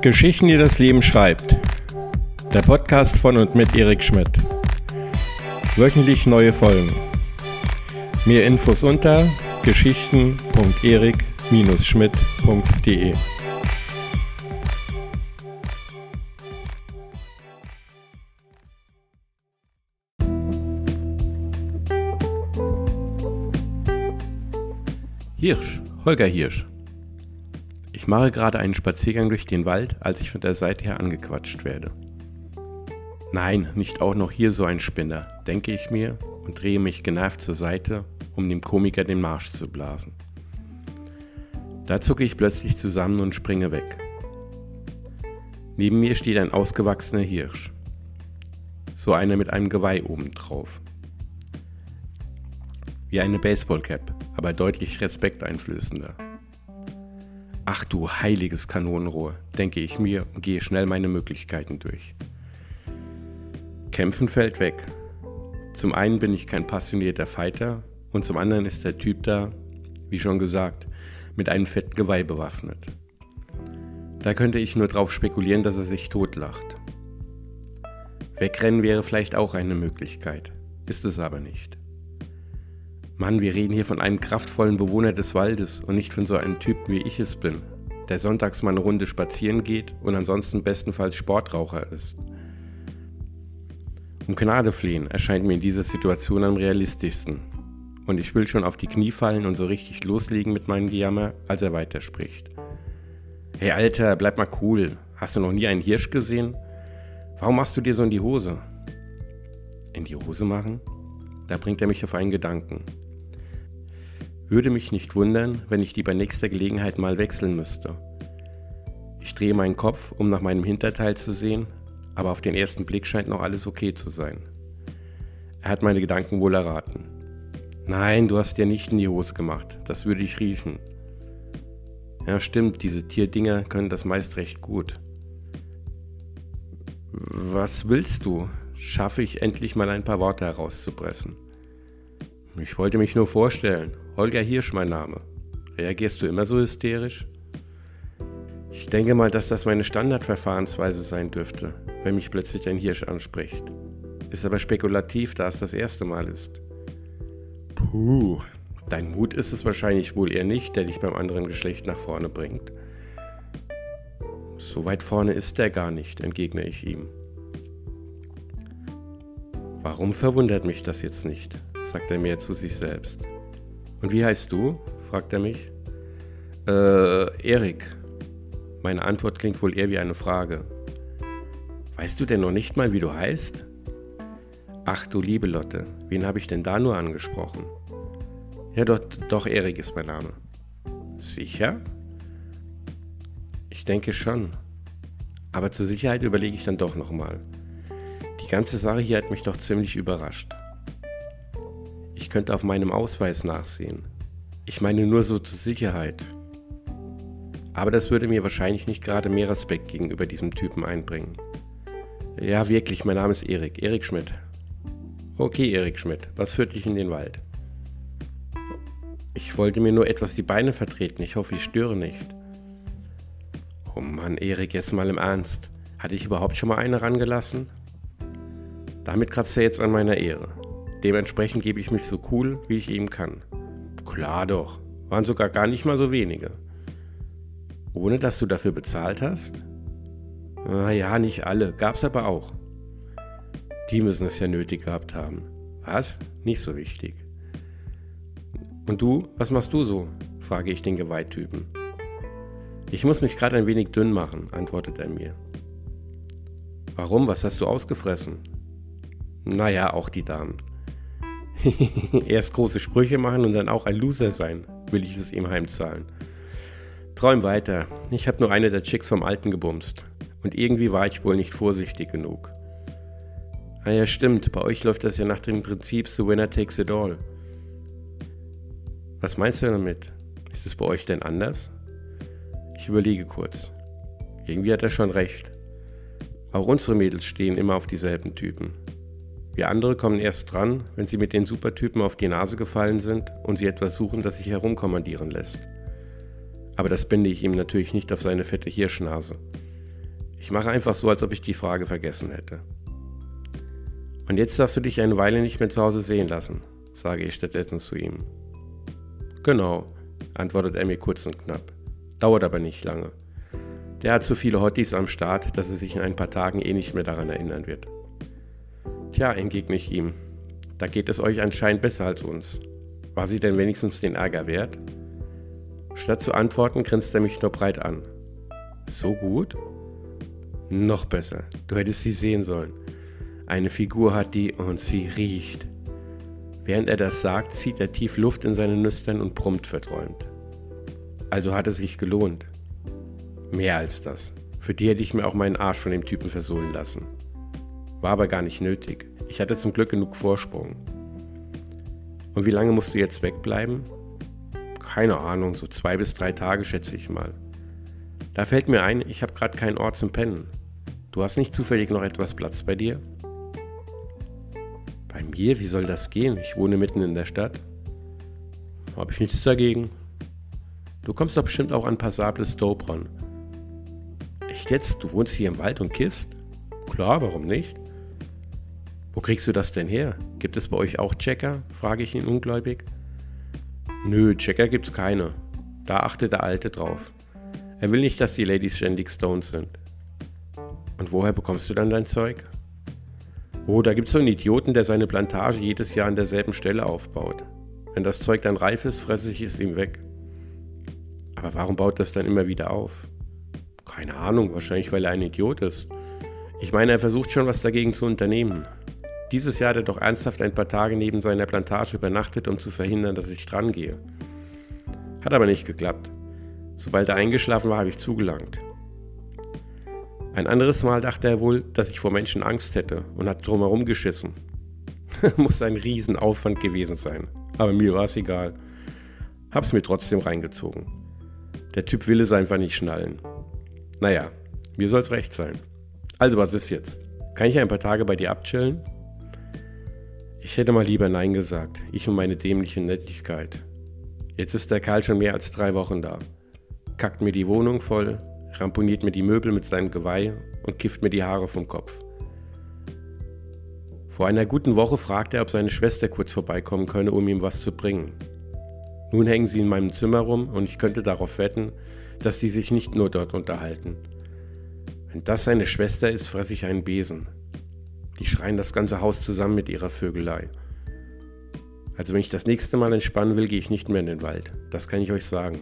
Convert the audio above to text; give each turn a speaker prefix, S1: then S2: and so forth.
S1: Geschichten, die das Leben schreibt. Der Podcast von und mit Erik Schmidt. Wöchentlich neue Folgen. Mehr Infos unter geschichten.erik-schmidt.de. Hirsch, Holger Hirsch. Ich mache gerade einen Spaziergang durch den Wald, als ich von der Seite her angequatscht werde. Nein, nicht auch noch hier so ein Spinner, denke ich mir und drehe mich genervt zur Seite, um dem Komiker den Marsch zu blasen. Da zucke ich plötzlich zusammen und springe weg. Neben mir steht ein ausgewachsener Hirsch. So einer mit einem Geweih obendrauf. Wie eine Baseballcap, aber deutlich respekteinflößender. Ach du heiliges Kanonenrohr, denke ich mir und gehe schnell meine Möglichkeiten durch. Kämpfen fällt weg. Zum einen bin ich kein passionierter Fighter und zum anderen ist der Typ da, wie schon gesagt, mit einem fetten Geweih bewaffnet. Da könnte ich nur drauf spekulieren, dass er sich totlacht. Wegrennen wäre vielleicht auch eine Möglichkeit, ist es aber nicht. Mann, wir reden hier von einem kraftvollen Bewohner des Waldes und nicht von so einem Typ, wie ich es bin, der sonntags mal eine Runde spazieren geht und ansonsten bestenfalls Sportraucher ist. Um Gnade flehen erscheint mir in dieser Situation am realistischsten. Und ich will schon auf die Knie fallen und so richtig loslegen mit meinem Gejammer, als er weiterspricht. Hey Alter, bleib mal cool. Hast du noch nie einen Hirsch gesehen? Warum machst du dir so in die Hose? In die Hose machen? Da bringt er mich auf einen Gedanken. Würde mich nicht wundern, wenn ich die bei nächster Gelegenheit mal wechseln müsste. Ich drehe meinen Kopf, um nach meinem Hinterteil zu sehen, aber auf den ersten Blick scheint noch alles okay zu sein. Er hat meine Gedanken wohl erraten. Nein, du hast dir nicht in die Hose gemacht, das würde ich riechen. Ja, stimmt, diese Tierdinger können das meist recht gut. Was willst du? Schaffe ich endlich mal ein paar Worte herauszupressen. Ich wollte mich nur vorstellen. Holger Hirsch mein Name. Reagierst du immer so hysterisch? Ich denke mal, dass das meine Standardverfahrensweise sein dürfte, wenn mich plötzlich ein Hirsch anspricht. Ist aber spekulativ, da es das erste Mal ist. Puh, dein Mut ist es wahrscheinlich wohl eher nicht, der dich beim anderen Geschlecht nach vorne bringt. So weit vorne ist der gar nicht, entgegne ich ihm. Warum verwundert mich das jetzt nicht? Sagt er mehr zu sich selbst. Und wie heißt du? fragt er mich. Äh, Erik. Meine Antwort klingt wohl eher wie eine Frage. Weißt du denn noch nicht mal, wie du heißt? Ach du liebe Lotte, wen habe ich denn da nur angesprochen? Ja, doch, doch, Erik ist mein Name. Sicher? Ich denke schon. Aber zur Sicherheit überlege ich dann doch nochmal. Die ganze Sache hier hat mich doch ziemlich überrascht. Ich könnte auf meinem Ausweis nachsehen. Ich meine nur so zur Sicherheit. Aber das würde mir wahrscheinlich nicht gerade mehr Respekt gegenüber diesem Typen einbringen. Ja, wirklich, mein Name ist Erik, Erik Schmidt. Okay, Erik Schmidt, was führt dich in den Wald? Ich wollte mir nur etwas die Beine vertreten, ich hoffe, ich störe nicht. Oh Mann, Erik, jetzt mal im Ernst. Hatte ich überhaupt schon mal eine rangelassen? Damit kratzt er jetzt an meiner Ehre. Dementsprechend gebe ich mich so cool, wie ich eben kann. Klar doch, waren sogar gar nicht mal so wenige. Ohne dass du dafür bezahlt hast? Naja, nicht alle, gab's aber auch. Die müssen es ja nötig gehabt haben. Was? Nicht so wichtig. Und du, was machst du so? frage ich den Geweihtypen. Ich muss mich gerade ein wenig dünn machen, antwortet er mir. Warum? Was hast du ausgefressen? Naja, auch die Damen. Erst große Sprüche machen und dann auch ein Loser sein, will ich es ihm heimzahlen. Träum weiter. Ich habe nur eine der Chicks vom Alten gebumst. Und irgendwie war ich wohl nicht vorsichtig genug. Ah ja, stimmt. Bei euch läuft das ja nach dem Prinzip The Winner Takes It All. Was meinst du damit? Ist es bei euch denn anders? Ich überlege kurz. Irgendwie hat er schon recht. Auch unsere Mädels stehen immer auf dieselben Typen. Wir andere kommen erst dran, wenn sie mit den Supertypen auf die Nase gefallen sind und sie etwas suchen, das sich herumkommandieren lässt. Aber das binde ich ihm natürlich nicht auf seine fette Hirschnase. Ich mache einfach so, als ob ich die Frage vergessen hätte. Und jetzt darfst du dich eine Weile nicht mehr zu Hause sehen lassen, sage ich stattdessen zu ihm. Genau, antwortet er mir kurz und knapp. Dauert aber nicht lange. Der hat zu viele Hotties am Start, dass er sich in ein paar Tagen eh nicht mehr daran erinnern wird. Tja, entgegne ich ihm, da geht es euch anscheinend besser als uns. War sie denn wenigstens den Ärger wert? Statt zu antworten, grinst er mich nur breit an. So gut? Noch besser. Du hättest sie sehen sollen. Eine Figur hat die und sie riecht. Während er das sagt, zieht er tief Luft in seine Nüstern und brummt verträumt. Also hat es sich gelohnt. Mehr als das. Für die hätte ich mir auch meinen Arsch von dem Typen versohlen lassen. War aber gar nicht nötig. Ich hatte zum Glück genug Vorsprung. Und wie lange musst du jetzt wegbleiben? Keine Ahnung, so zwei bis drei Tage schätze ich mal. Da fällt mir ein, ich habe gerade keinen Ort zum Pennen. Du hast nicht zufällig noch etwas Platz bei dir? Bei mir? Wie soll das gehen? Ich wohne mitten in der Stadt. Habe ich nichts dagegen. Du kommst doch bestimmt auch an passables Dope ran. Echt jetzt? Du wohnst hier im Wald und kisst? Klar, warum nicht? Wo kriegst du das denn her? Gibt es bei euch auch Checker? frage ich ihn ungläubig. Nö, Checker gibt's keine. Da achtet der Alte drauf. Er will nicht, dass die Ladies ständig Stones sind. Und woher bekommst du dann dein Zeug? Oh, da gibt's so einen Idioten, der seine Plantage jedes Jahr an derselben Stelle aufbaut. Wenn das Zeug dann reif ist, fresse ich es ihm weg. Aber warum baut das dann immer wieder auf? Keine Ahnung, wahrscheinlich weil er ein Idiot ist. Ich meine, er versucht schon was dagegen zu unternehmen. Dieses Jahr hat er doch ernsthaft ein paar Tage neben seiner Plantage übernachtet, um zu verhindern, dass ich drangehe. Hat aber nicht geklappt. Sobald er eingeschlafen war, habe ich zugelangt. Ein anderes Mal dachte er wohl, dass ich vor Menschen Angst hätte und hat drumherum geschissen. Muss ein Riesenaufwand gewesen sein. Aber mir war es egal. Hab's mir trotzdem reingezogen. Der Typ will es einfach nicht schnallen. Naja, mir soll's recht sein. Also, was ist jetzt? Kann ich ein paar Tage bei dir abchillen? Ich hätte mal lieber Nein gesagt, ich und meine dämliche Nettigkeit. Jetzt ist der Kerl schon mehr als drei Wochen da. Kackt mir die Wohnung voll, ramponiert mir die Möbel mit seinem Geweih und kifft mir die Haare vom Kopf. Vor einer guten Woche fragt er, ob seine Schwester kurz vorbeikommen könne, um ihm was zu bringen. Nun hängen sie in meinem Zimmer rum und ich könnte darauf wetten, dass sie sich nicht nur dort unterhalten. Wenn das seine Schwester ist, fresse ich einen Besen. Die schreien das ganze Haus zusammen mit ihrer Vögelei. Also wenn ich das nächste Mal entspannen will, gehe ich nicht mehr in den Wald. Das kann ich euch sagen.